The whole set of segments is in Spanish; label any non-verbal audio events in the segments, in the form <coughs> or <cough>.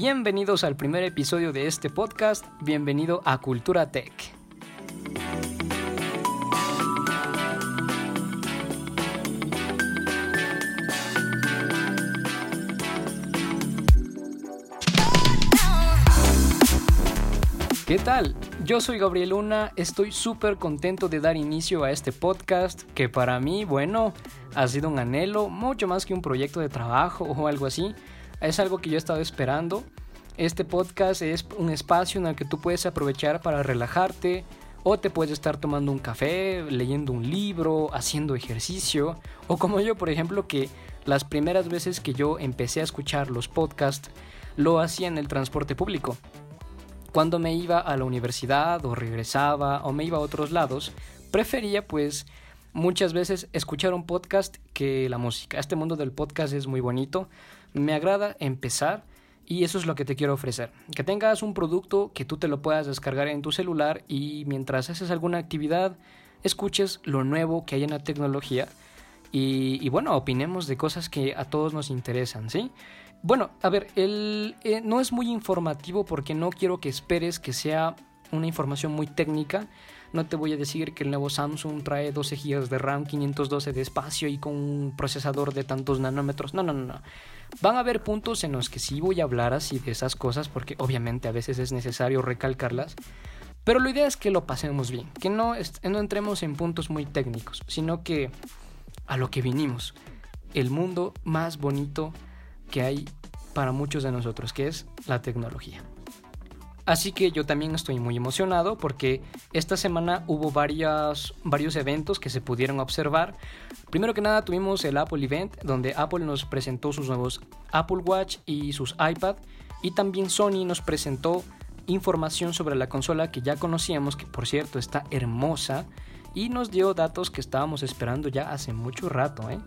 Bienvenidos al primer episodio de este podcast, bienvenido a Cultura Tech. ¿Qué tal? Yo soy Gabriel Luna, estoy súper contento de dar inicio a este podcast que para mí, bueno, ha sido un anhelo, mucho más que un proyecto de trabajo <laughs> o algo así es algo que yo he estado esperando. Este podcast es un espacio en el que tú puedes aprovechar para relajarte o te puedes estar tomando un café, leyendo un libro, haciendo ejercicio o como yo por ejemplo que las primeras veces que yo empecé a escuchar los podcasts lo hacía en el transporte público. Cuando me iba a la universidad o regresaba o me iba a otros lados, prefería pues muchas veces escuchar un podcast que la música. Este mundo del podcast es muy bonito me agrada empezar y eso es lo que te quiero ofrecer. Que tengas un producto que tú te lo puedas descargar en tu celular y mientras haces alguna actividad, escuches lo nuevo que hay en la tecnología y, bueno, opinemos de cosas que a todos nos interesan, ¿sí? Bueno, a ver, el, eh, no es muy informativo porque no quiero que esperes que sea una información muy técnica. No te voy a decir que el nuevo Samsung trae 12 GB de RAM, 512 de espacio y con un procesador de tantos nanómetros. No, no, no, no. Van a haber puntos en los que sí voy a hablar así de esas cosas porque obviamente a veces es necesario recalcarlas. Pero la idea es que lo pasemos bien, que no, no entremos en puntos muy técnicos, sino que a lo que vinimos, el mundo más bonito que hay para muchos de nosotros, que es la tecnología. Así que yo también estoy muy emocionado porque esta semana hubo varios eventos que se pudieron observar. Primero que nada tuvimos el Apple Event donde Apple nos presentó sus nuevos Apple Watch y sus iPad y también Sony nos presentó información sobre la consola que ya conocíamos, que por cierto está hermosa y nos dio datos que estábamos esperando ya hace mucho rato. ¿eh?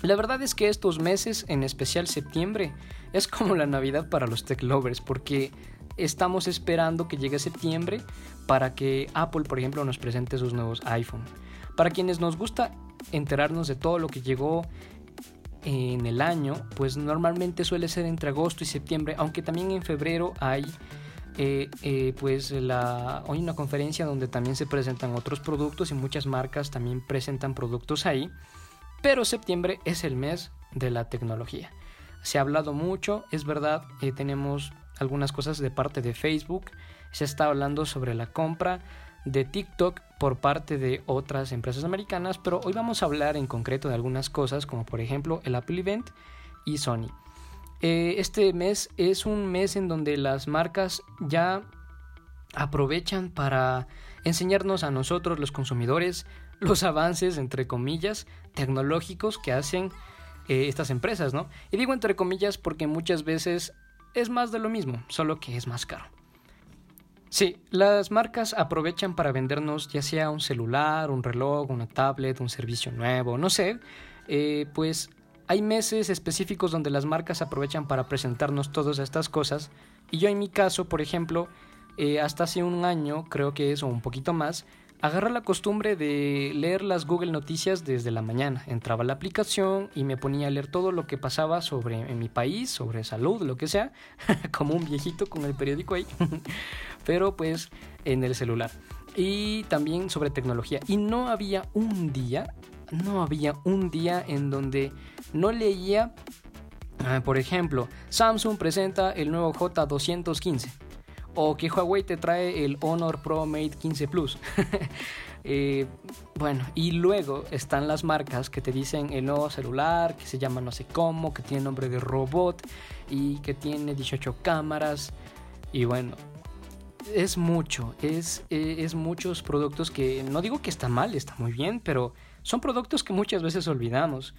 La verdad es que estos meses, en especial septiembre, es como la Navidad para los tech lovers porque estamos esperando que llegue septiembre para que Apple, por ejemplo, nos presente sus nuevos iPhone. Para quienes nos gusta enterarnos de todo lo que llegó en el año, pues normalmente suele ser entre agosto y septiembre, aunque también en febrero hay eh, eh, pues la, hoy una conferencia donde también se presentan otros productos y muchas marcas también presentan productos ahí, pero septiembre es el mes de la tecnología. Se ha hablado mucho, es verdad, eh, tenemos algunas cosas de parte de Facebook. Se está hablando sobre la compra de TikTok por parte de otras empresas americanas, pero hoy vamos a hablar en concreto de algunas cosas como por ejemplo el Apple Event y Sony. Eh, este mes es un mes en donde las marcas ya aprovechan para enseñarnos a nosotros los consumidores <laughs> los avances entre comillas tecnológicos que hacen eh, estas empresas, ¿no? Y digo entre comillas porque muchas veces es más de lo mismo, solo que es más caro. Sí, las marcas aprovechan para vendernos ya sea un celular, un reloj, una tablet, un servicio nuevo, no sé, eh, pues hay meses específicos donde las marcas aprovechan para presentarnos todas estas cosas y yo en mi caso, por ejemplo, eh, hasta hace un año, creo que es o un poquito más, agarra la costumbre de leer las Google Noticias desde la mañana. Entraba a la aplicación y me ponía a leer todo lo que pasaba sobre mi país, sobre salud, lo que sea, <laughs> como un viejito con el periódico ahí, <laughs> pero pues en el celular. Y también sobre tecnología. Y no había un día, no había un día en donde no leía, ah, por ejemplo, Samsung presenta el nuevo J215 o que Huawei te trae el Honor Pro Mate 15 Plus. <laughs> Eh, bueno, y luego están las marcas que te dicen el nuevo celular, que se llama no sé cómo, que tiene nombre de robot y que tiene 18 cámaras. Y bueno, es mucho, es, eh, es muchos productos que no digo que está mal, está muy bien, pero son productos que muchas veces olvidamos.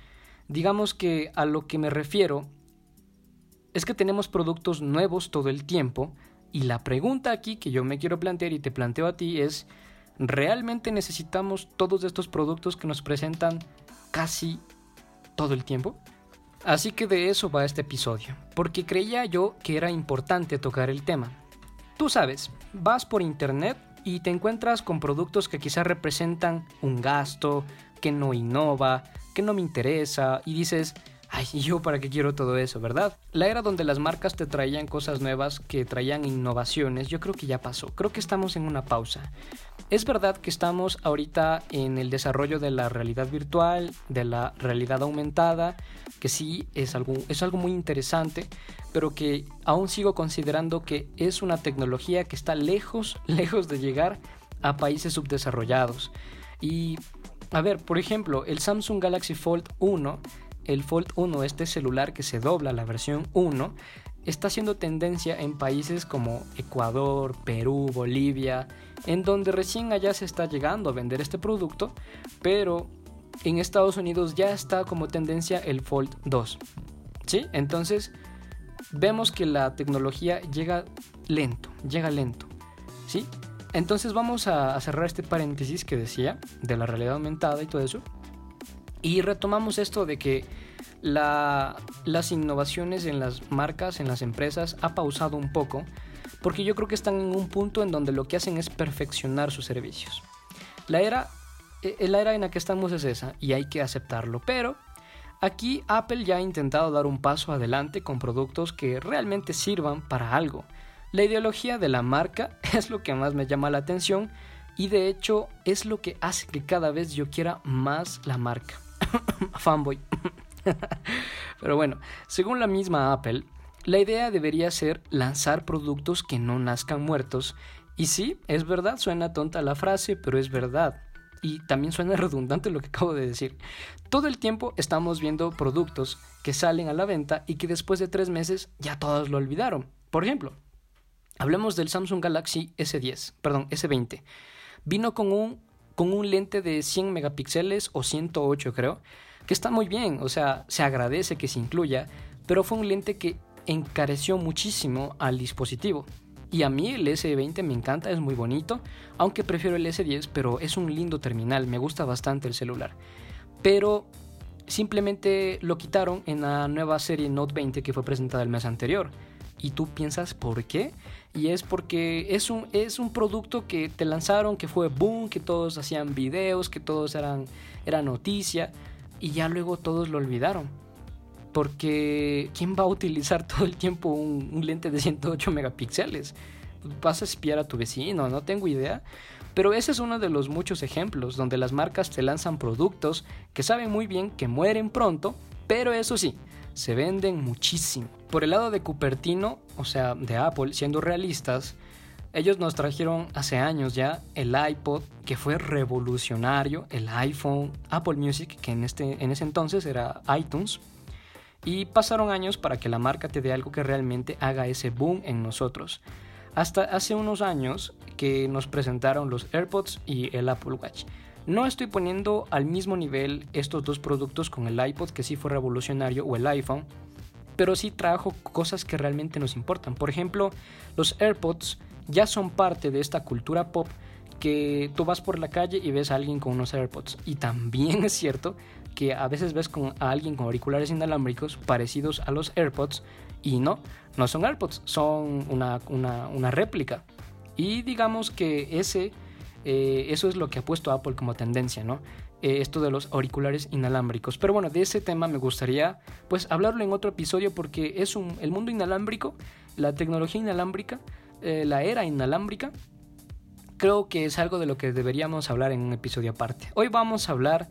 Digamos que a lo que me refiero es que tenemos productos nuevos todo el tiempo, y la pregunta aquí que yo me quiero plantear y te planteo a ti es, ¿realmente necesitamos todos estos productos que nos presentan casi todo el tiempo? Así que de eso va este episodio, porque creía yo que era importante tocar el tema. Tú sabes, vas por internet y te encuentras con productos que quizás representan un gasto, que no innova, que no me interesa, y dices, Ay, ¿y yo para qué quiero todo eso, verdad? La era donde las marcas te traían cosas nuevas, que traían innovaciones, yo creo que ya pasó. Creo que estamos en una pausa. Es verdad que estamos ahorita en el desarrollo de la realidad virtual, de la realidad aumentada, que sí es algo, es algo muy interesante, pero que aún sigo considerando que es una tecnología que está lejos, <laughs> lejos de llegar a países subdesarrollados. Y, a ver, por ejemplo, el Samsung Galaxy Fold 1 el Fold 1, este celular que se dobla, la versión 1, está haciendo tendencia en países como Ecuador, Perú, Bolivia, en donde recién allá se está llegando a vender este producto, pero en Estados Unidos ya está como tendencia el Fold 2. ¿Sí? Entonces, vemos que la tecnología llega lento, llega lento. ¿Sí? Entonces vamos a cerrar este paréntesis que decía de la realidad aumentada y todo eso. Y retomamos esto de que las innovaciones en las marcas, en las empresas, ha pausado un poco, porque yo creo que están en un punto en donde lo que hacen es perfeccionar sus servicios. La era, e, la era en la que estamos es esa, y hay que aceptarlo, pero aquí Apple ya ha intentado dar un paso adelante con productos que realmente sirvan para algo. La ideología de la marca <laughs> es lo que más me llama la atención y de hecho es lo que hace que cada vez yo quiera más la marca. <coughs> fanboy. <laughs> Pero bueno, según la misma Apple, la idea debería ser lanzar productos que no nazcan muertos. Y sí, es verdad, suena tonta la frase, pero es verdad. Y también suena <laughs> redundante lo que acabo de decir. Todo el tiempo estamos viendo productos que salen a la venta y que después de tres meses ya todos lo olvidaron. Por ejemplo, hablemos del Samsung Galaxy S10, perdón, S20. Vino con un con un lente de 100 megapíxeles o 108 creo, que está muy bien, o sea, se agradece que se incluya, pero fue un lente que encareció muchísimo al dispositivo. Y a mí el S20 me encanta, es muy bonito, aunque prefiero el S10, pero es un lindo terminal, me gusta bastante el celular. Pero simplemente lo quitaron en la nueva serie Note 20 que fue presentada el mes anterior. Y tú piensas, ¿por qué? Y es porque es un, es un producto que te lanzaron, que fue boom, que todos hacían videos, que todos eran era noticia, y ya luego todos lo olvidaron. Porque ¿quién va a utilizar <laughs> todo el tiempo un, lente de 108 megapíxeles? ¿Vas a espiar a tu vecino? No tengo idea. Pero ese es uno de los muchos ejemplos donde las marcas te lanzan productos que saben muy bien que mueren pronto, pero eso sí, se venden muchísimo. Por el lado de Cupertino, o sea, de Apple, siendo realistas, ellos nos trajeron hace años ya el iPod, que fue revolucionario, el iPhone, Apple Music, que en, este, en ese entonces era iTunes, y pasaron años para que la marca te dé algo que realmente haga ese boom en nosotros. Hasta hace unos años que nos presentaron los AirPods y el Apple Watch. No estoy poniendo al mismo nivel estos dos productos con el iPod, que sí fue revolucionario, o el iPhone, pero sí trajo cosas que realmente nos importan. Por ejemplo, los AirPods ya son parte de esta cultura pop que tú vas por la calle y ves a alguien con unos AirPods. Y también <laughs> es cierto que a veces ves con, a alguien con auriculares inalámbricos parecidos a los AirPods y no, no son AirPods, son una, una réplica. Y digamos que ese eh, eso es lo que ha puesto Apple como tendencia, ¿no? Eh, esto de los auriculares inalámbricos. Pero bueno, de ese tema me gustaría pues hablarlo en otro episodio porque es un, el mundo inalámbrico, la tecnología inalámbrica, eh, la era inalámbrica, creo que es algo de lo que deberíamos hablar en un episodio aparte. Hoy vamos a hablar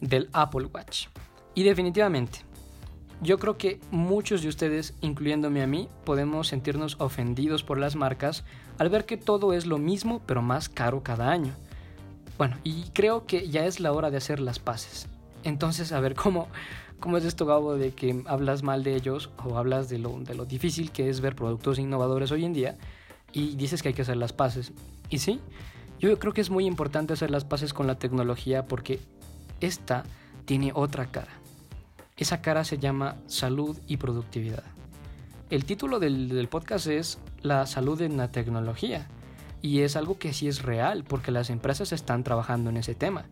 del Apple Watch. Y definitivamente, yo creo que muchos de ustedes, incluyéndome a mí, podemos sentirnos ofendidos por las marcas al ver que todo es lo mismo pero más caro cada año. Bueno, y creo que ya es la hora de hacer las paces. Entonces, a ver, ¿cómo, cómo es esto, Gabo, de que hablas mal de ellos o hablas de lo, de lo difícil que es ver productos innovadores hoy en día y dices que hay que hacer las paces? Y sí, yo creo que es muy importante hacer las paces con la tecnología porque esta tiene otra cara. Esa cara se llama salud y productividad. El título del, podcast es La salud en la tecnología. Y es algo que sí es real, porque las empresas están trabajando en ese tema.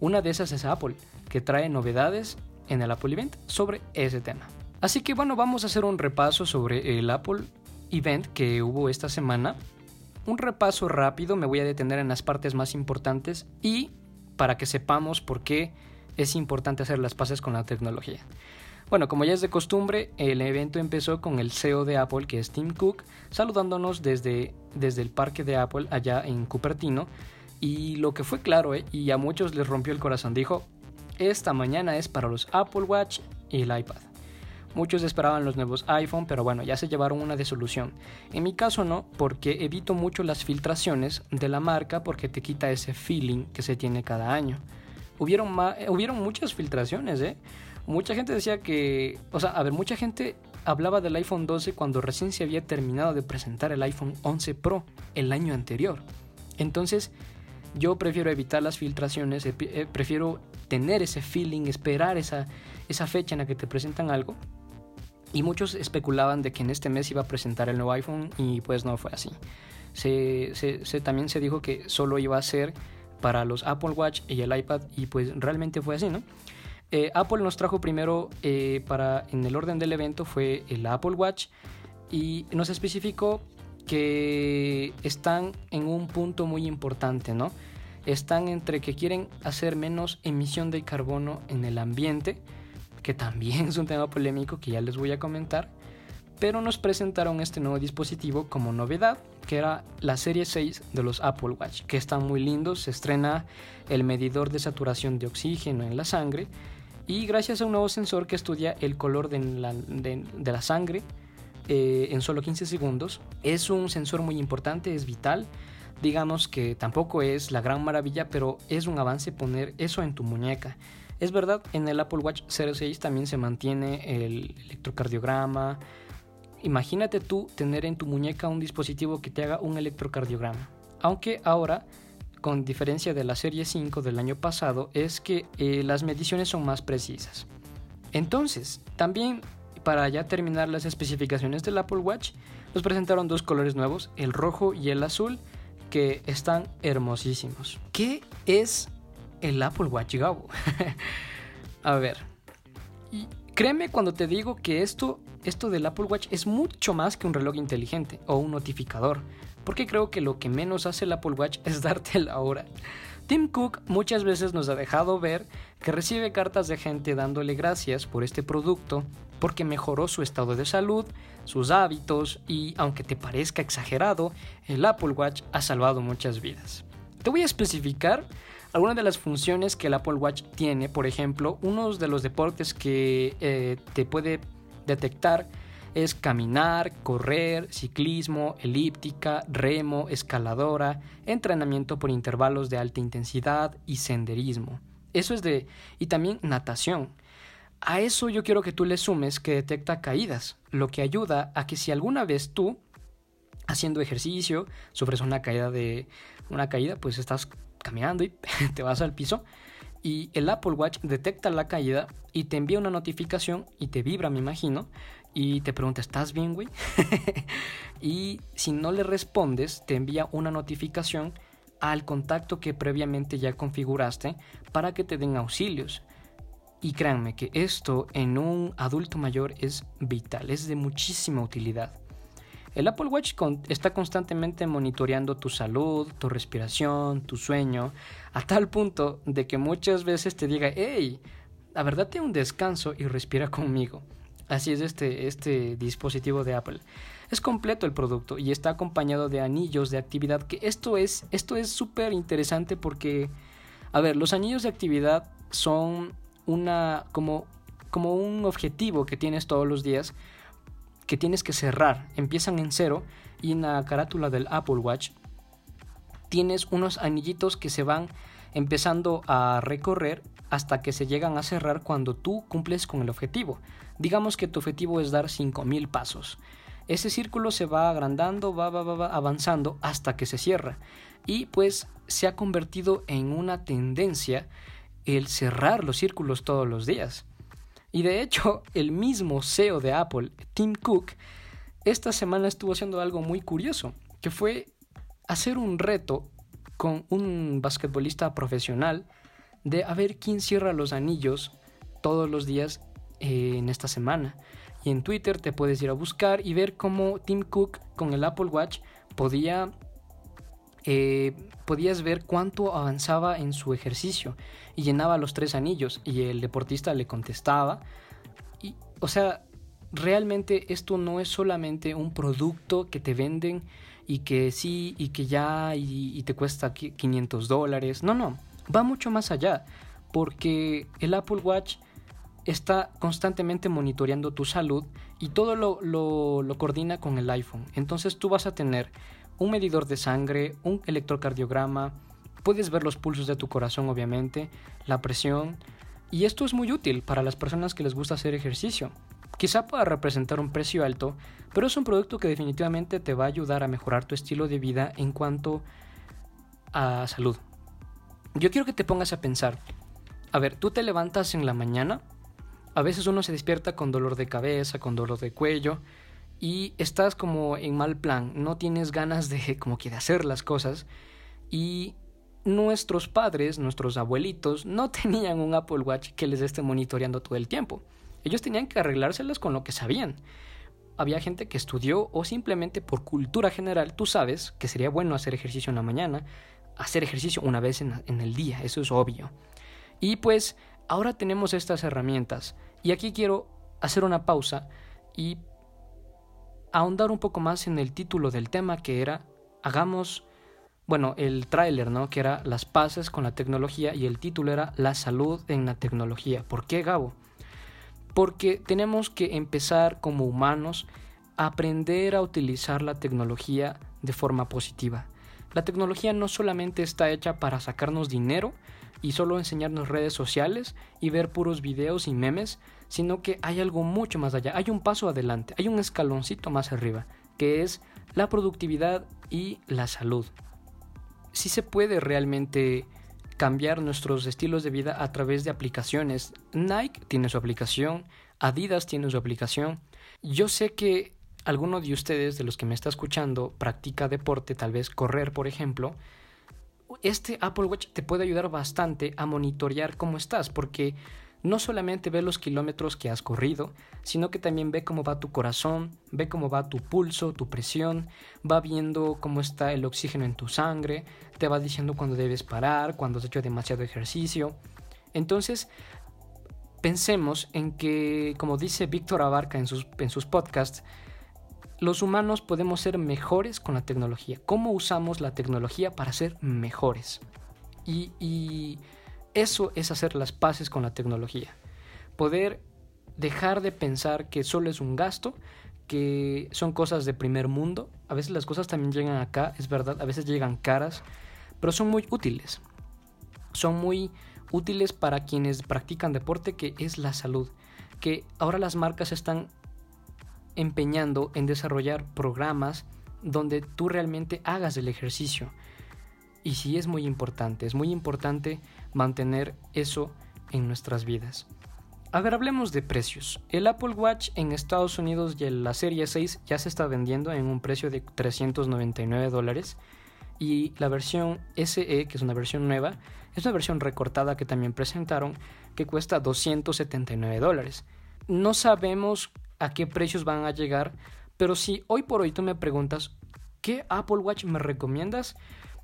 Una de esas es Apple, que trae novedades en el Apple Event sobre ese tema. Así que bueno, vamos a hacer un repaso sobre el Apple Event que hubo esta semana. Un repaso rápido, me voy a detener en las partes más importantes y para que sepamos por qué es importante hacer las paces con la tecnología. Bueno, como ya es de costumbre, el evento empezó con el CEO de Apple, que es Tim Cook, saludándonos desde, desde el parque de Apple allá en Cupertino. Y lo que fue claro, ¿eh? y a muchos les rompió el corazón, dijo, esta mañana es para los Apple Watch y el iPad. Muchos esperaban los nuevos iPhone, pero bueno, ya se llevaron una solución. En mi caso no, porque evito mucho las filtraciones de la marca porque te quita ese feeling que se tiene cada año. Hubieron, hubieron muchas filtraciones, ¿eh? Mucha gente decía que, o sea, a ver, mucha gente hablaba del iPhone 12 cuando recién se había terminado de presentar el iPhone 11 Pro el año anterior. Entonces, yo prefiero evitar las filtraciones, eh, prefiero tener ese feeling, esperar esa, esa fecha en la que te presentan algo y muchos especulaban de que en este mes iba a presentar el nuevo iPhone y pues no fue así. Se, también se dijo que solo iba a ser para los Apple Watch y el iPad y pues realmente fue así, ¿no? Eh, Apple nos trajo primero eh, para, en el orden del evento fue el Apple Watch y nos especificó que están en un punto muy importante, ¿no? Están entre que quieren hacer menos emisión de carbono en el ambiente, que también es un tema polémico que ya les voy a comentar, pero nos presentaron este nuevo dispositivo como novedad, que era la serie 6 de los Apple Watch, que están muy lindos, se estrena el medidor de saturación de oxígeno en la sangre y gracias a un nuevo sensor que estudia el color de la, sangre eh, en solo 15 segundos, es un sensor muy importante, es vital, digamos que tampoco es la gran maravilla, pero es un avance poner eso en tu muñeca. Es verdad, en el Apple Watch 06 también se mantiene el electrocardiograma. Imagínate tú tener en tu muñeca un dispositivo que te haga un electrocardiograma. Aunque ahora, con diferencia de la serie 5 del año pasado, es que eh, las mediciones son más precisas. Entonces, también para ya terminar las especificaciones del Apple Watch, nos presentaron dos colores nuevos, el rojo y el azul, que están hermosísimos. ¿Qué es el Apple Watch Go. <laughs> a ver, créeme cuando te digo que esto, esto del Apple Watch es mucho más que un reloj inteligente o un notificador, porque creo que lo que menos hace el Apple Watch <laughs> es darte la hora. Tim Cook muchas veces nos ha dejado ver que recibe cartas de gente dándole gracias por este producto porque mejoró su estado de salud, sus hábitos y, aunque te parezca exagerado, el Apple Watch ha salvado muchas vidas. Te voy a especificar algunas de las funciones que el Apple Watch tiene, por ejemplo, uno de los deportes que eh, te puede detectar es caminar, correr, ciclismo, elíptica, remo, escaladora, entrenamiento por intervalos de alta intensidad y senderismo. Eso es de... y también natación. A eso yo quiero que tú le sumes que detecta caídas, lo que ayuda a que si alguna vez tú, haciendo ejercicio, sufres una caída de... una caída, pues estás caminando y <laughs> te vas al piso y el Apple Watch detecta la caída y te envía una notificación y te vibra, me imagino, y te pregunta, ¿estás bien, güey? <laughs> y si no le respondes, te envía una notificación al contacto que previamente ya configuraste para que te den auxilios. Y créanme que esto en un adulto mayor es vital, es de muchísima utilidad. El Apple Watch está constantemente monitoreando tu salud, tu respiración, tu sueño, a tal punto de que muchas veces te diga, hey, la verdad te un descanso y respira conmigo. Así es este, este dispositivo de Apple. Es completo el producto y está acompañado de anillos de actividad, que esto es esto es súper interesante porque, a ver, los anillos de actividad son una como, como un objetivo que tienes todos los días que tienes que cerrar. Empiezan en cero y en la carátula del Apple Watch tienes unos anillitos que se van empezando a recorrer hasta que se llegan a cerrar cuando tú cumples con el objetivo. Digamos que tu objetivo es dar 5000 pasos. Ese círculo se va agrandando, va, va, va, avanzando hasta que se cierra. Y pues se ha convertido en una tendencia el cerrar los círculos todos los días. Y de hecho, <laughs> el mismo CEO de Apple, Tim Cook, esta semana estuvo haciendo algo muy curioso, que fue hacer un reto con un basquetbolista profesional de a ver quién cierra los anillos todos los días eh, en esta semana. Y en Twitter te puedes ir a buscar y ver cómo Tim Cook con el Apple Watch podía eh, podías ver cuánto avanzaba en su ejercicio y llenaba los tres anillos y el deportista le contestaba. Y, o sea, realmente esto no es solamente un producto que te venden y que sí y que ya y, y te cuesta 500 dólares. No, no, va mucho más allá porque el Apple Watch está constantemente monitoreando tu salud y todo lo, lo, coordina con el iPhone. Entonces tú vas a tener un medidor de sangre, un electrocardiograma, puedes ver los pulsos de tu corazón obviamente, la presión, y esto es muy útil para las personas que les gusta hacer ejercicio. Quizá pueda representar un precio alto, pero es un producto que definitivamente te va a ayudar a mejorar tu estilo de vida en cuanto a salud. Yo quiero que te pongas a pensar, a ver, tú te levantas en la mañana, a veces uno se despierta con dolor de cabeza, con dolor de cuello y estás como en mal plan, no tienes ganas de <laughs> como que de hacer las cosas y nuestros padres, nuestros abuelitos no <laughs> tenían un Apple Watch que les esté monitoreando todo el tiempo. Ellos tenían que arreglárselas con lo que sabían. Había gente que estudió o simplemente por cultura general, tú sabes que sería bueno hacer ejercicio en la mañana, hacer ejercicio una vez en, en el día, eso es obvio. Y pues ahora tenemos estas herramientas. Y aquí quiero hacer una pausa y ahondar un poco más en el título del tema que era hagamos, bueno, el tráiler, ¿no? Que era las paces con la tecnología y el título era la salud en la tecnología. ¿Por qué, Gabo? Porque tenemos que empezar como humanos a aprender a utilizar la tecnología de forma positiva. La tecnología no solamente está hecha para sacarnos dinero, y solo enseñarnos redes sociales y ver puros videos y memes, sino que hay algo mucho más allá, hay un paso adelante, hay un escaloncito más arriba, que es la productividad y la salud. Si se puede realmente cambiar nuestros estilos de vida a través de aplicaciones. Nike tiene su aplicación, Adidas tiene su aplicación. Yo sé que alguno de ustedes, de los que me está escuchando, practica deporte, tal vez correr, por ejemplo, este Apple Watch te puede ayudar bastante a monitorear cómo estás, porque no solamente ve los kilómetros que has corrido, sino que también ve cómo va tu corazón, ve cómo va tu pulso, tu presión, va viendo cómo está el oxígeno en tu sangre, te va diciendo cuándo debes parar, cuando has hecho demasiado ejercicio. Entonces, pensemos en que, como dice Víctor Abarca en sus, en sus podcasts, los humanos podemos ser mejores con la tecnología. ¿Cómo usamos la tecnología para ser mejores? Y, eso es hacer las paces con la tecnología. Poder dejar de pensar que solo es un gasto, que son cosas de primer mundo. A veces las cosas también llegan acá, es verdad, a veces llegan caras, pero son muy útiles. Son muy útiles para quienes practican deporte, que es la salud. Que ahora las marcas están empeñando en desarrollar programas donde tú realmente hagas el ejercicio. Y sí es muy importante, es muy importante mantener eso en nuestras vidas. A ver, hablemos de precios. El Apple Watch en Estados Unidos y la serie 6 ya se está vendiendo en un precio de 399 dólares. Y la versión SE, que es una versión nueva, es una versión recortada que también presentaron, que cuesta 279 dólares. No sabemos a qué precios van a llegar, pero si hoy por hoy tú me preguntas, ¿qué Apple Watch me recomiendas?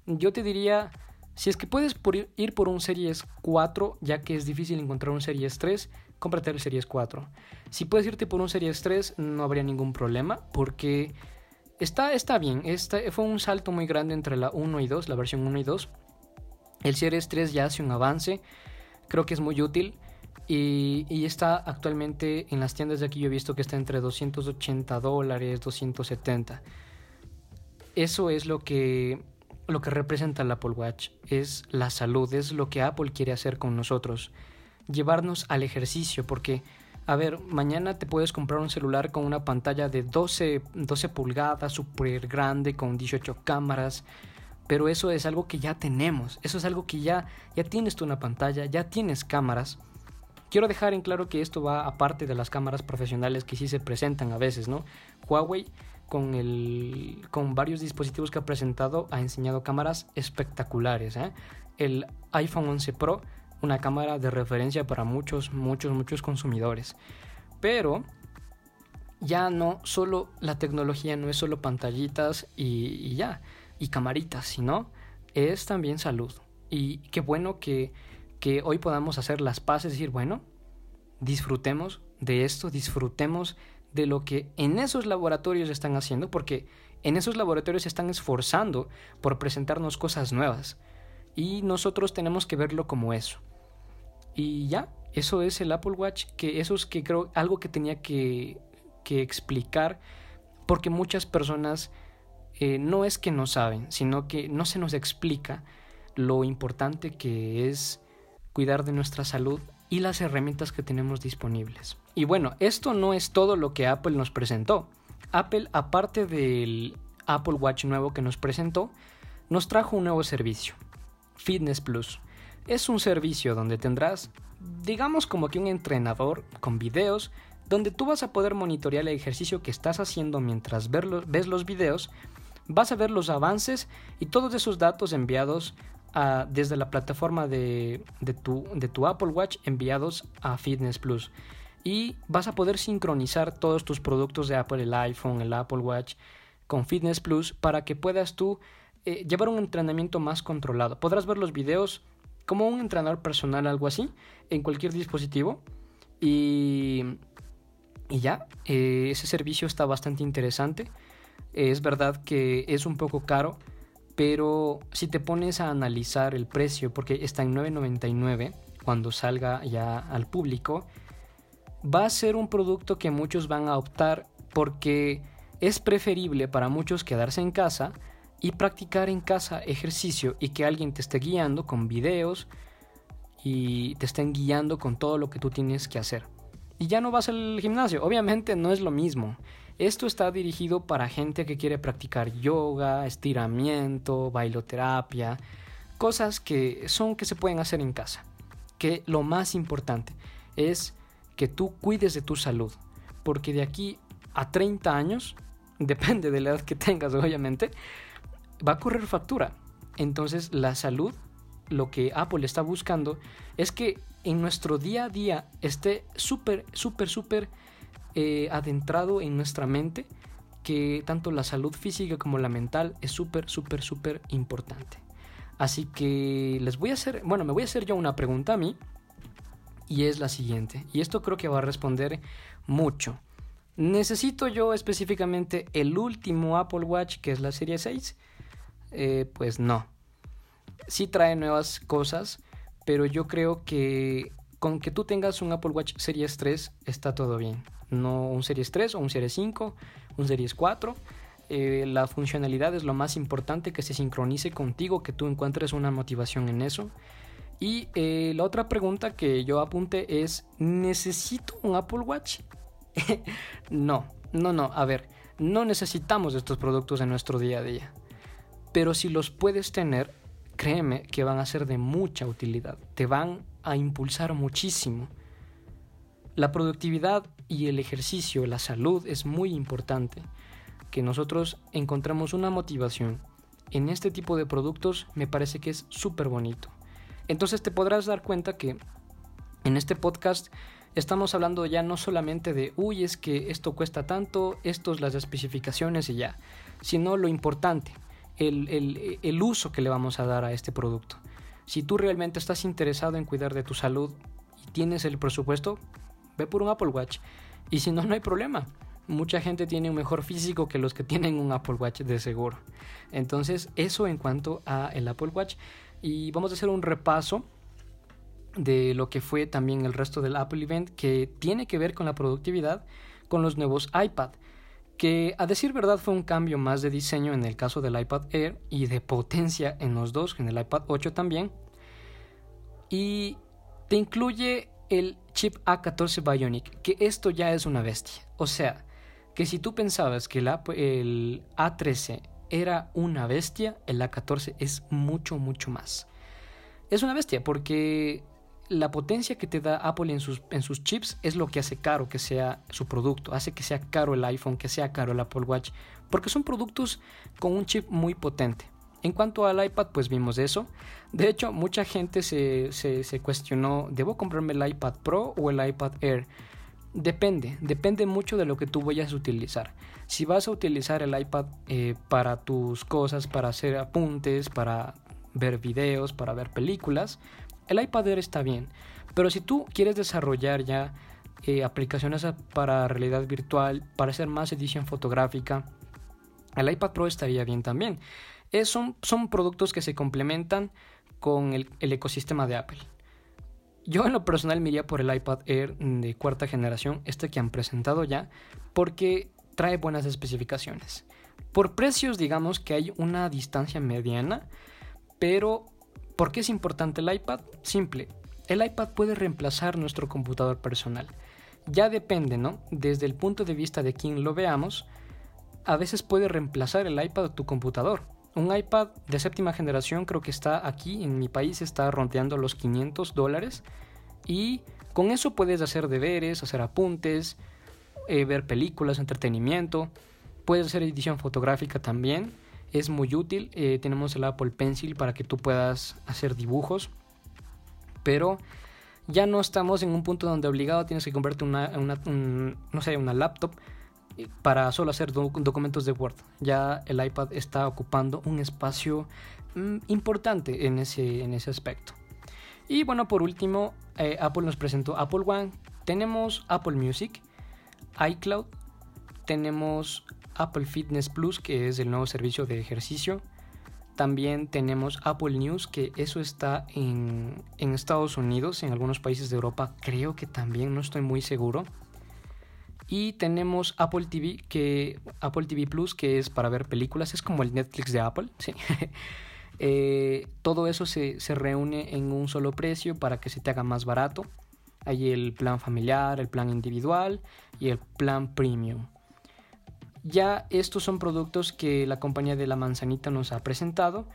Yo te diría, si es que puedes ir por un Series 4, ya que es difícil encontrar un Series 3, cómprate el Series 4. Si puedes irte por un Series 3, no habría ningún problema, porque está, está bien. fue un salto muy grande entre la 1 y 2, la versión 1 y 2. El Series 3 ya hace un avance, creo que es muy útil. Y, está actualmente en las tiendas de aquí yo he visto que está entre 280 dólares, 270. Eso es lo que, lo que representa el Apple Watch, es la salud, es lo que Apple quiere hacer con nosotros, llevarnos al ejercicio, porque, a ver, mañana te puedes comprar un celular con una pantalla de 12, 12 pulgadas, súper grande, con 18 cámaras, pero eso es algo que ya tenemos, eso es algo que ya, ya tienes tú una pantalla, ya tienes cámaras Quiero dejar en claro que esto va aparte de las cámaras profesionales que sí se presentan a veces, ¿no? Huawei con, el, con varios dispositivos que ha presentado ha enseñado cámaras espectaculares. ¿eh? El iPhone 11 Pro, una cámara de referencia para muchos, muchos, muchos consumidores. Pero ya no solo la tecnología no es solo pantallitas y, y ya. y camaritas, sino es también salud. Y qué bueno que, que hoy podamos hacer las paces decir, bueno, disfrutemos de esto, disfrutemos de lo que en esos laboratorios están haciendo, porque en esos laboratorios se están esforzando por presentarnos cosas nuevas. Y nosotros tenemos que verlo como eso. Y ya, eso es el Apple Watch, que eso es que creo algo que tenía que, que explicar, porque muchas personas eh, no es que no saben, sino que no se nos explica lo importante que es cuidar de nuestra salud y las herramientas que tenemos disponibles. Y bueno, esto no es todo lo que Apple nos presentó. Apple, aparte del Apple Watch nuevo que nos presentó, nos trajo un nuevo servicio, Fitness Plus. Es un servicio donde tendrás, digamos como que un entrenador con videos, donde tú vas a poder monitorear el ejercicio que estás haciendo mientras ves los videos, vas a ver los avances y todos esos datos enviados desde la plataforma de, tu, Apple Watch enviados a Fitness Plus. Y vas a poder sincronizar todos tus productos de Apple, el iPhone, el Apple Watch, con Fitness Plus para que puedas tú eh, llevar un entrenamiento más controlado. Podrás ver los videos como un entrenador personal, algo así, en cualquier dispositivo. Y, y ya, eh, ese servicio está bastante interesante. es verdad que es un poco caro pero si te pones a analizar el precio, porque está en 9.99 cuando salga ya al público, va a ser un producto que muchos van a optar porque es preferible para muchos quedarse en casa y practicar en casa ejercicio y que alguien te esté guiando con videos y te estén guiando con todo lo que tú tienes que hacer. Y ya no vas al gimnasio, obviamente no es lo mismo. Esto está dirigido para gente que quiere practicar yoga, estiramiento, bailoterapia, cosas que son que se pueden hacer en casa. Que lo más importante es que tú cuides de tu salud, porque de aquí a 30 años, <laughs> depende de la edad que tengas obviamente, va a correr factura. Entonces la salud, lo que Apple está buscando es que en nuestro día a día esté súper, súper, súper eh, adentrado en nuestra mente que tanto la salud física como la mental es súper, súper, súper importante. Así que les voy a hacer, bueno, me voy a hacer yo una pregunta a mí y es la siguiente. Y esto creo que va a responder mucho. ¿Necesito yo específicamente el último Apple Watch que es la serie 6? Eh, pues no. Sí trae nuevas cosas, pero yo creo que con que tú tengas un Apple Watch Series 3 está todo bien no un Series 3 o un Series 5, un Series 4. Eh, la funcionalidad es lo más importante, que se sincronice contigo, que tú encuentres una motivación en eso. Y eh, la otra pregunta que yo apunté es, ¿necesito un Apple Watch? <laughs> no, no, no, a ver, no necesitamos estos productos en nuestro día a día. Pero si los puedes tener, créeme que van a ser de mucha utilidad, te van a impulsar muchísimo. La productividad y el ejercicio, la salud es muy importante. Que nosotros encontremos una motivación en este tipo de productos me parece que es súper bonito. Entonces te podrás dar cuenta que en este podcast estamos hablando ya no solamente de, uy, es que esto cuesta tanto, estos las especificaciones y ya, sino lo importante, el, el, el uso que le vamos a dar a este producto. Si tú realmente estás interesado en cuidar de tu salud y tienes el presupuesto, ve por un Apple Watch. Y si no, no hay problema. Mucha gente tiene un mejor físico que los que tienen un Apple Watch de seguro. Entonces, eso en cuanto a el Apple Watch. Y vamos a hacer un repaso de lo que fue también el resto del Apple Event que tiene que ver con la productividad con los nuevos iPad que a decir verdad fue un cambio más de diseño en el caso del iPad Air y de potencia en los dos, en el iPad 8 también. Y te incluye el chip A14 Bionic, que esto ya es una bestia. O sea, que si tú pensabas que el, el A13 era una bestia, el A14 es mucho, mucho más. Es una bestia porque la potencia que te da Apple en sus chips es lo que hace caro que sea su producto, hace que sea caro el iPhone, que sea caro el Apple Watch, porque son productos con un chip muy potente. En cuanto al iPad, pues vimos eso. De hecho, mucha gente se, se, cuestionó, ¿debo comprarme el iPad Pro o el iPad Air? Depende, depende mucho de lo que tú vayas a utilizar. Si vas a utilizar el iPad eh, para tus cosas, para hacer apuntes, para ver videos, para ver películas, el iPad Air está bien. Pero si tú quieres desarrollar ya eh, aplicaciones para realidad virtual, para hacer más edición fotográfica, el iPad Pro estaría bien también. Son, son productos que se complementan con el ecosistema de Apple. Yo en lo personal me por el iPad Air de cuarta generación, este que han presentado ya, porque trae buenas especificaciones. Por precios digamos que hay una distancia mediana, pero ¿por qué es importante el iPad? Simple, el iPad puede reemplazar nuestro computador personal. Ya depende, ¿no? Desde el punto de vista de quien lo veamos, a veces puede reemplazar el iPad tu computador. Un iPad de séptima generación creo que está aquí en mi país, está rondeando los 500 dólares. Y con eso puedes hacer deberes, hacer apuntes, eh, ver películas, entretenimiento. Puedes hacer edición fotográfica también. Es muy útil. Eh, tenemos el Apple Pencil para que tú puedas hacer dibujos. Pero ya no estamos en un punto donde obligado tienes que comprarte una, no sé, una laptop para solo hacer documentos de Word. Ya el iPad está ocupando un espacio mm, importante en ese, en ese aspecto. Y bueno, por último, eh, Apple nos presentó Apple One. Tenemos Apple Music, iCloud, tenemos Apple Fitness Plus, que es el nuevo servicio de ejercicio. También tenemos Apple News, que eso está en, en Estados Unidos, en algunos países de Europa, creo que también, no estoy muy seguro. Y tenemos Apple TV, que, Apple TV Plus, que es para ver películas, es como el Netflix de Apple. ¿sí? <laughs> Eh, todo eso se, se, reúne en un solo precio para que se te haga más barato. Hay el plan familiar, el plan individual y el plan premium. Ya estos son productos que la compañía de la manzanita nos ha presentado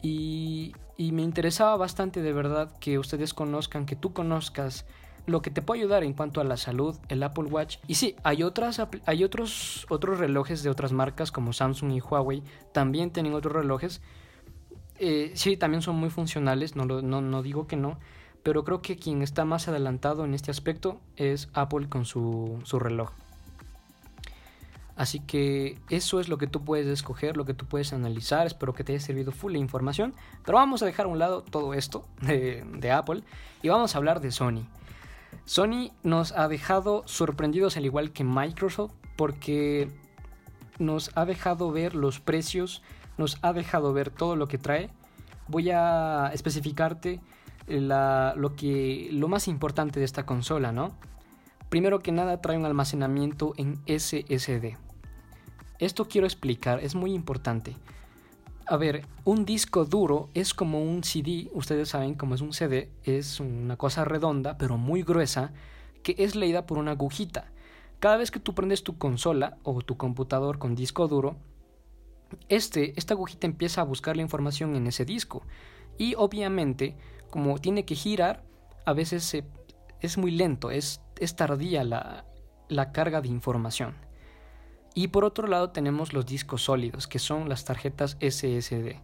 y, y me interesaba bastante de verdad que ustedes conozcan, que tú conozcas lo que te puede ayudar en cuanto a la salud, el Apple Watch. Y sí, hay, otras, hay otros, otros relojes de otras marcas como Samsung y Huawei, también tienen otros relojes. Eh, sí, también son muy funcionales, no, no, no digo que no, pero creo que quien está más adelantado en este aspecto es Apple con su, su reloj. Así que eso es lo que tú puedes escoger, lo que tú puedes analizar. Espero que te haya servido full la información. Pero vamos a dejar a un lado todo esto de, de Apple y vamos a hablar de Sony. Sony nos ha dejado sorprendidos al igual que Microsoft porque nos ha dejado ver los precios, nos ha dejado ver todo lo que trae. Voy a especificarte lo, que, lo más importante de esta consola, ¿no? Primero que nada trae un almacenamiento en SSD. Esto quiero explicar, es muy importante. A ver, un disco duro es como un CD, ustedes saben cómo es un CD, es una cosa redonda pero muy gruesa que es leída por una agujita. Cada vez que tú prendes tu consola o tu computador con disco duro, este, esta agujita empieza a buscar la información en ese disco. Y obviamente, como tiene que girar, a veces es muy lento, es, es tardía la, la carga de información. Y por otro lado tenemos los discos sólidos, que son las tarjetas SSD.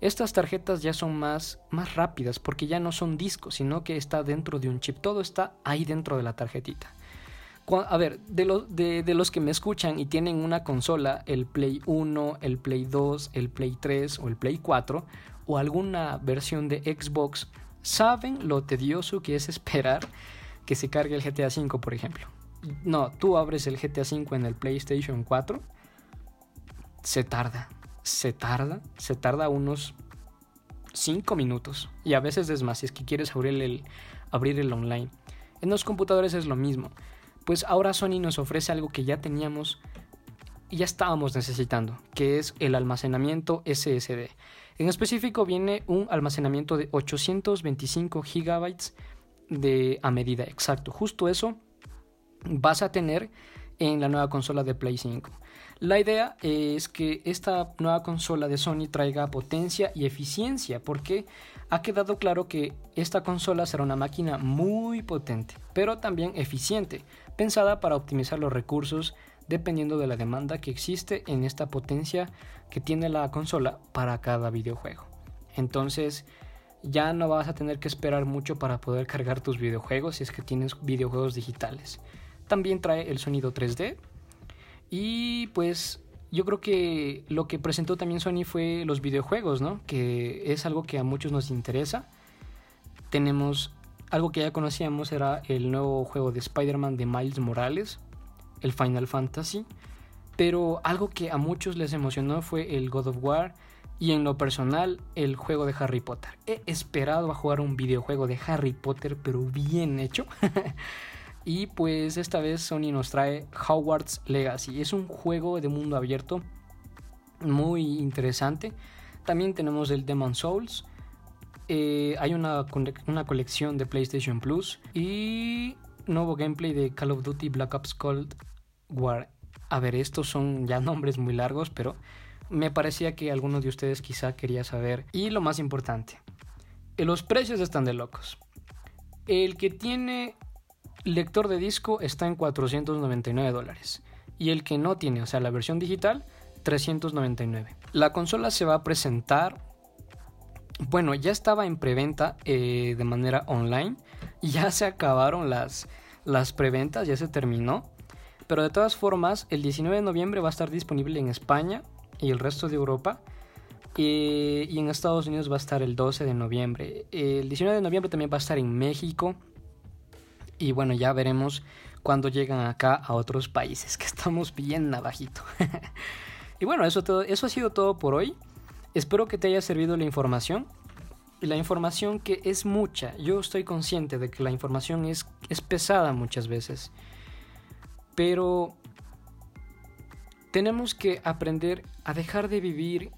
Estas tarjetas ya son más, más rápidas porque ya no son discos, sino que está dentro de un chip. Todo está ahí dentro de la tarjetita. A ver, de, de, de, los que me escuchan y tienen una consola, el Play 1, el Play 2, el Play 3 o el Play 4, o alguna versión de Xbox, saben lo tedioso que es esperar que se cargue el GTA V, por ejemplo no, tú abres el GTA V en el PlayStation 4, se tarda, se tarda, se tarda unos 5 minutos. Y a veces es más, si es que quieres abrir el, abrir el online. En los computadores es lo mismo. Pues ahora Sony nos ofrece algo que ya teníamos y ya estábamos necesitando, que es el almacenamiento SSD. En específico viene un almacenamiento de 825 gigabytes de a medida, exacto. Justo eso vas a tener en la nueva consola de Play 5. La idea es que esta nueva consola de Sony traiga potencia y eficiencia porque ha quedado claro que esta consola será una máquina muy potente, pero también eficiente, pensada para optimizar los recursos dependiendo de la demanda que existe en esta potencia que tiene la consola para cada videojuego. Entonces, ya no vas a tener que esperar mucho para poder cargar tus videojuegos si es que tienes videojuegos digitales También trae el sonido 3D. Y pues yo creo que lo que presentó también Sony fue los videojuegos, ¿no? Que es algo que a muchos nos interesa. Tenemos algo que ya conocíamos, era el nuevo juego de Spider-Man de Miles Morales, el Final Fantasy. Pero algo que a muchos les emocionó fue el God of War y en lo personal el juego de Harry Potter. He esperado a jugar un videojuego de Harry Potter, pero bien hecho. <laughs> y pues esta vez Sony nos trae Hogwarts Legacy. Es un juego de mundo abierto muy interesante. También tenemos el Demon Souls. Eh, hay una, una colección de PlayStation Plus y nuevo gameplay de Call of Duty Black Ops Cold War a ver, estos son ya <laughs> nombres muy largos, pero me parecía que algunos de ustedes quizá quería saber. Y lo más importante, los precios están de locos. El que tiene lector de disco está en 499 dólares. Y el que no tiene, o sea, la versión digital, 399. La consola se va a presentar. Bueno, ya estaba en preventa eh, de manera online. <laughs> Ya se acabaron las, las preventas, ya se terminó. Pero de todas formas, el 19 de noviembre va a estar disponible en España y el resto de Europa. Y, en Estados Unidos va a estar el 12 de noviembre. El 19 de noviembre también va a estar en México. Y bueno, ya veremos cuando llegan acá a otros países, que <laughs> estamos bien abajito. <laughs> y bueno, eso, todo, eso ha sido todo por hoy. Espero que te haya servido la información. Y la información que es mucha. Yo estoy consciente de que la información es, es pesada muchas veces. Pero tenemos que aprender a dejar de vivir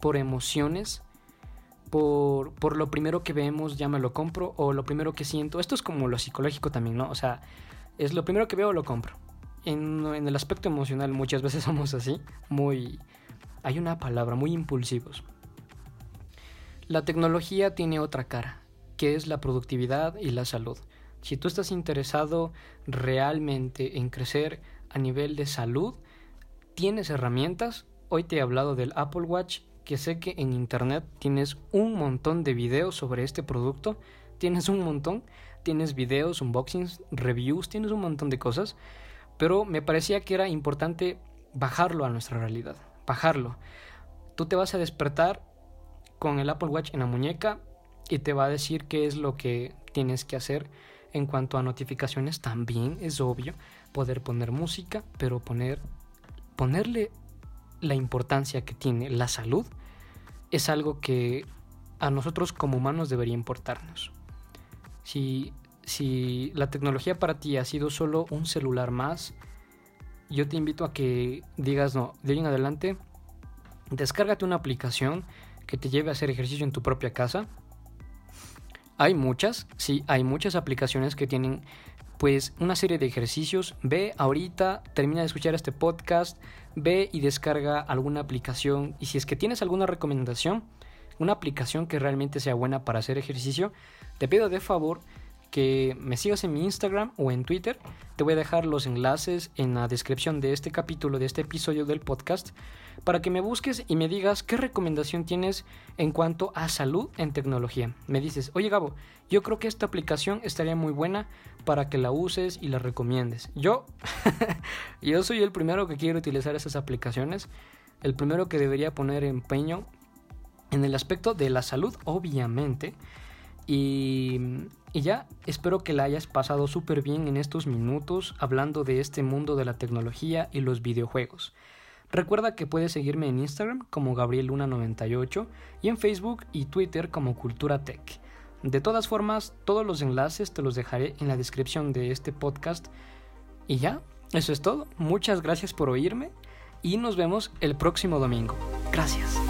por emociones, por, por, lo primero que vemos, ya me lo compro, o lo primero que siento. Esto es como lo psicológico también, ¿no? O sea, es lo primero que veo, lo compro. En, en el aspecto emocional muchas <laughs> veces somos así, muy... Hay una palabra, muy impulsivos. La tecnología tiene otra cara, que es la productividad y la salud. Si tú estás interesado realmente en crecer a nivel de salud, tienes herramientas. Hoy te he hablado del Apple Watch, que sé que en internet tienes un montón de videos sobre este producto. Tienes un montón. Tienes videos, unboxings, reviews, tienes un montón de cosas. Pero me parecía que era importante bajarlo a nuestra realidad. Bajarlo. Tú te vas a despertar con el Apple Watch en la muñeca y te va a decir qué es lo que tienes que hacer en cuanto a notificaciones, también es obvio poder poner música, pero poner, ponerle la importancia que tiene la salud es algo que a nosotros como humanos debería importarnos. Si, si la tecnología para ti ha sido solo un celular más, yo te invito a que digas no, de ahí en adelante, descárgate una aplicación que te lleve a hacer ejercicio en tu propia casa hay muchas, sí, hay muchas aplicaciones que tienen pues una serie de ejercicios. Ve ahorita, termina de escuchar este podcast, ve y descarga alguna aplicación. Y si es que tienes alguna recomendación, una aplicación que realmente sea buena para hacer ejercicio, te pido de favor que me sigas en mi Instagram o en Twitter. Te voy a dejar los enlaces en la descripción de este capítulo, de este episodio del podcast, para que me busques y me digas qué recomendación tienes en cuanto a salud en tecnología. Me dices, oye Gabo, yo creo que esta aplicación estaría muy buena para que la uses y la recomiendes. Yo, <laughs> yo soy el primero que quiere utilizar esas aplicaciones, el primero que debería poner empeño en el aspecto de la salud, obviamente. Y y ya, espero que la hayas pasado súper bien en estos minutos hablando de este mundo de la tecnología y los videojuegos. Recuerda que puedes seguirme en Instagram como Gabrieluna98 y en Facebook y Twitter como Cultura Tech. De todas formas, todos los enlaces te los dejaré en la descripción de este podcast. Y ya, eso es todo. Muchas gracias por oírme y nos vemos el próximo domingo. Gracias.